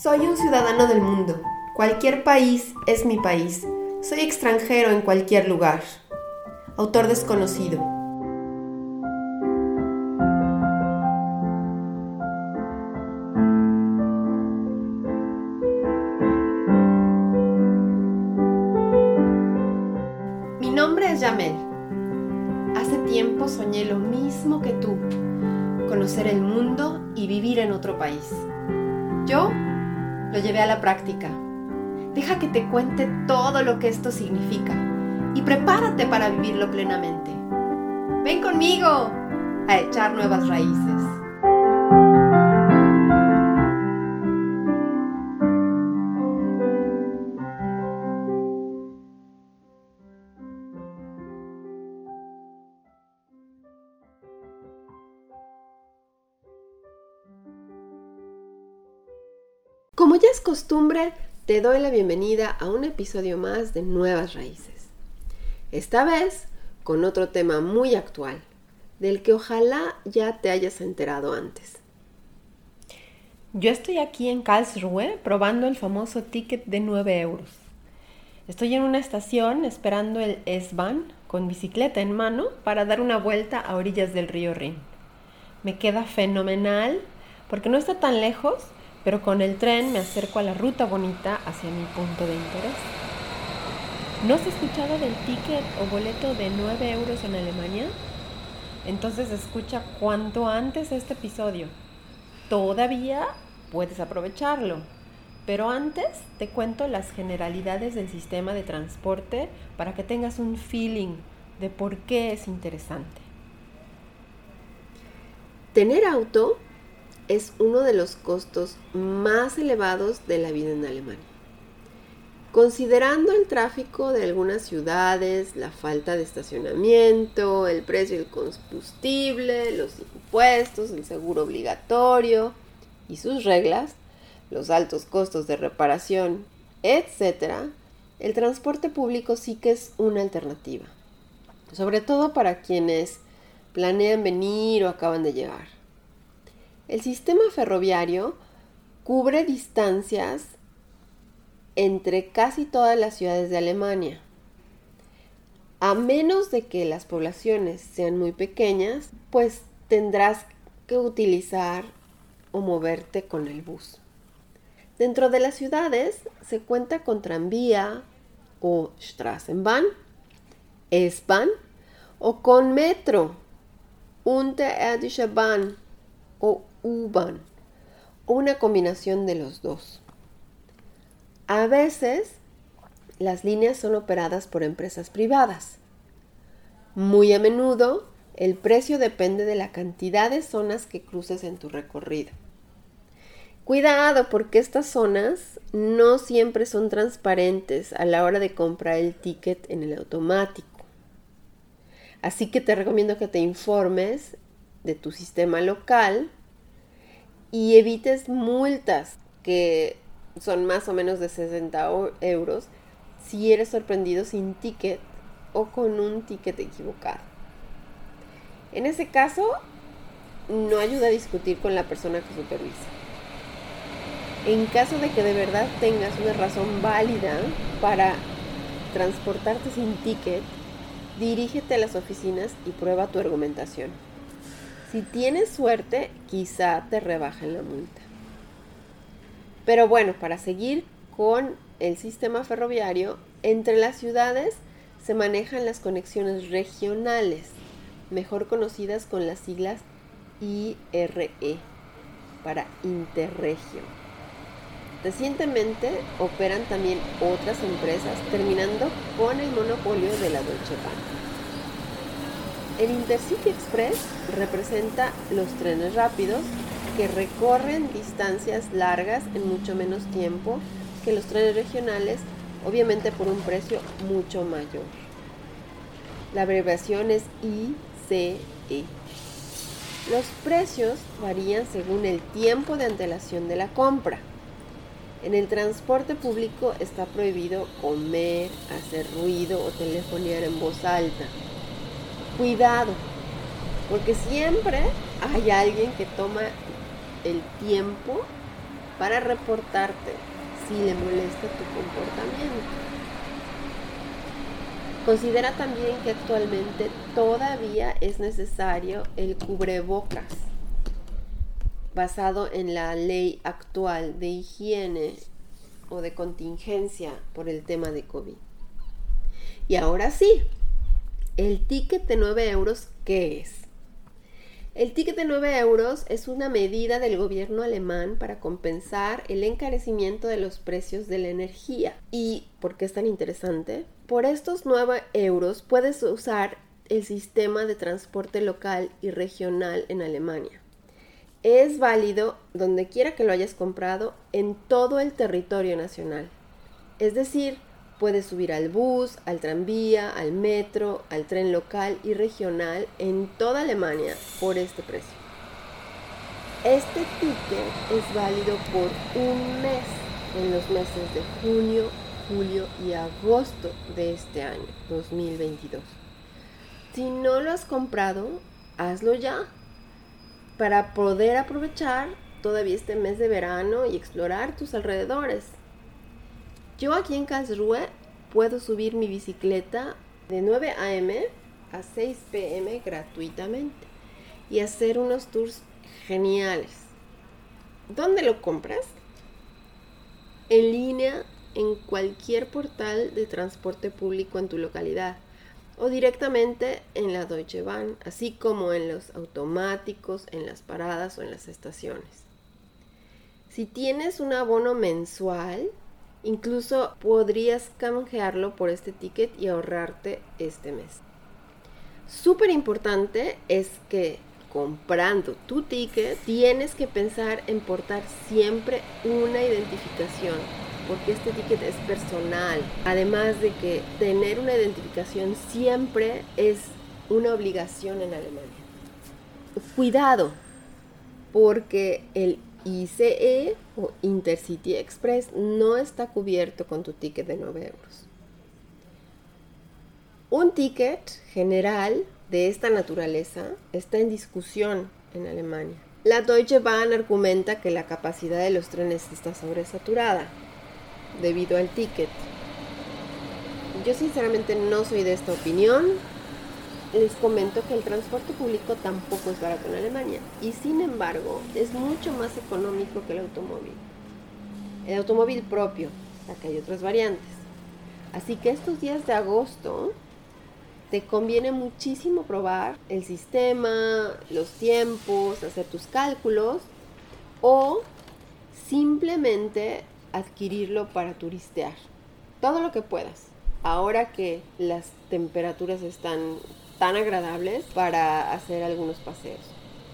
Soy un ciudadano del mundo. Cualquier país es mi país. Soy extranjero en cualquier lugar. Autor desconocido. Mi nombre es Yamel. Hace tiempo soñé lo mismo que tú, conocer el mundo y vivir en otro país. Yo lo llevé a la práctica. Deja que te cuente todo lo que esto significa y prepárate para vivirlo plenamente. Ven conmigo a echar nuevas raíces. Como ya es costumbre, te doy la bienvenida a un episodio más de Nuevas Raíces. Esta vez con otro tema muy actual, del que ojalá ya te hayas enterado antes. Yo estoy aquí en Karlsruhe probando el famoso ticket de 9 euros. Estoy en una estación esperando el S-Bahn con bicicleta en mano para dar una vuelta a orillas del río Rin. Me queda fenomenal porque no está tan lejos pero con el tren me acerco a la ruta bonita hacia mi punto de interés. ¿No has escuchado del ticket o boleto de 9 euros en Alemania? Entonces escucha cuanto antes este episodio. Todavía puedes aprovecharlo. Pero antes te cuento las generalidades del sistema de transporte para que tengas un feeling de por qué es interesante. Tener auto es uno de los costos más elevados de la vida en Alemania. Considerando el tráfico de algunas ciudades, la falta de estacionamiento, el precio del combustible, los impuestos, el seguro obligatorio y sus reglas, los altos costos de reparación, etc., el transporte público sí que es una alternativa, sobre todo para quienes planean venir o acaban de llegar. El sistema ferroviario cubre distancias entre casi todas las ciudades de Alemania. A menos de que las poblaciones sean muy pequeñas, pues tendrás que utilizar o moverte con el bus. Dentro de las ciudades se cuenta con tranvía o Straßenbahn, S-Bahn o con metro, Unterirdische Bahn o O una combinación de los dos. A veces las líneas son operadas por empresas privadas. Muy a menudo el precio depende de la cantidad de zonas que cruces en tu recorrido. Cuidado porque estas zonas no siempre son transparentes a la hora de comprar el ticket en el automático. Así que te recomiendo que te informes de tu sistema local y evites multas que son más o menos de 60 euros si eres sorprendido sin ticket o con un ticket equivocado. En ese caso, no ayuda a discutir con la persona que supervisa. En caso de que de verdad tengas una razón válida para transportarte sin ticket, dirígete a las oficinas y prueba tu argumentación. Si tienes suerte, quizá te rebajen la multa. Pero bueno, para seguir con el sistema ferroviario, entre las ciudades se manejan las conexiones regionales, mejor conocidas con las siglas IRE, para Interregio. Recientemente operan también otras empresas, terminando con el monopolio de la Deutsche Bahn. El Intercity Express representa los trenes rápidos que recorren distancias largas en mucho menos tiempo que los trenes regionales, obviamente por un precio mucho mayor. La abreviación es ICE. Los precios varían según el tiempo de antelación de la compra. En el transporte público está prohibido comer, hacer ruido o telefonear en voz alta cuidado, porque siempre hay alguien que toma el tiempo para reportarte si le molesta tu comportamiento. Considera también que actualmente todavía es necesario el cubrebocas basado en la ley actual de higiene o de contingencia por el tema de COVID. Y ahora sí, el ticket de 9 euros, ¿qué es? El ticket de 9 euros es una medida del gobierno alemán para compensar el encarecimiento de los precios de la energía. ¿Y por qué es tan interesante? Por estos 9 euros puedes usar el sistema de transporte local y regional en Alemania. Es válido donde quiera que lo hayas comprado en todo el territorio nacional. Es decir, Puedes subir al bus, al tranvía, al metro, al tren local y regional en toda Alemania por este precio. Este ticket es válido por un mes en los meses de junio, julio y agosto de este año, 2022. Si no lo has comprado, hazlo ya para poder aprovechar todavía este mes de verano y explorar tus alrededores. Yo aquí en Karlsruhe puedo subir mi bicicleta de 9 a.m. a 6 p.m. gratuitamente y hacer unos tours geniales. ¿Dónde lo compras? En línea en cualquier portal de transporte público en tu localidad o directamente en la Deutsche Bahn, así como en los automáticos, en las paradas o en las estaciones. Si tienes un abono mensual, Incluso podrías canjearlo por este ticket y ahorrarte este mes. Súper importante es que comprando tu ticket tienes que pensar en portar siempre una identificación porque este ticket es personal. Además de que tener una identificación siempre es una obligación en Alemania. Cuidado, porque el ICE o Intercity Express no está cubierto con tu ticket de 9 euros. Un ticket general de esta naturaleza está en discusión en Alemania. La Deutsche Bahn argumenta que la capacidad de los trenes está sobresaturada debido al ticket. Yo sinceramente no soy de esta opinión les comento que el transporte público tampoco es barato en Alemania y sin embargo es mucho más económico que el automóvil. El automóvil propio, que hay otras variantes. Así que estos días de agosto te conviene muchísimo probar el sistema, los tiempos, hacer tus cálculos o simplemente adquirirlo para turistear. Todo lo que puedas. Ahora que las temperaturas están tan agradables para hacer algunos paseos.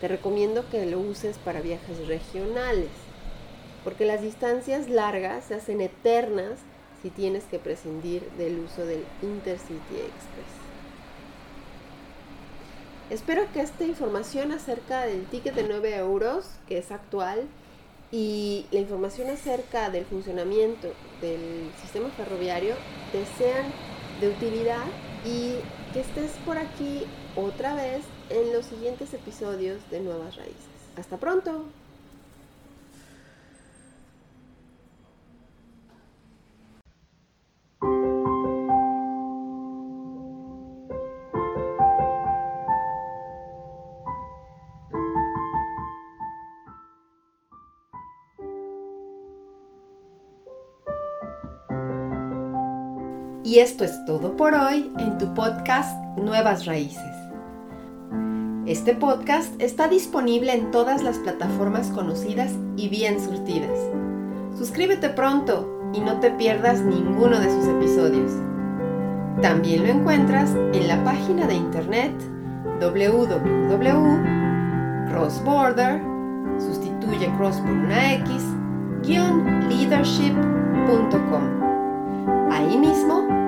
Te recomiendo que lo uses para viajes regionales, porque las distancias largas se hacen eternas si tienes que prescindir del uso del Intercity Express. Espero que esta información acerca del ticket de 9 euros, que es actual, y la información acerca del funcionamiento del sistema ferroviario te sean de utilidad y que estés por aquí otra vez en los siguientes episodios de Nuevas Raíces. Hasta pronto. Y esto es todo por hoy en tu podcast Nuevas Raíces. Este podcast está disponible en todas las plataformas conocidas y bien surtidas. Suscríbete pronto y no te pierdas ninguno de sus episodios. También lo encuentras en la página de internet www.crossborder, sustituye cross por una X, leadership.com. Ahí mismo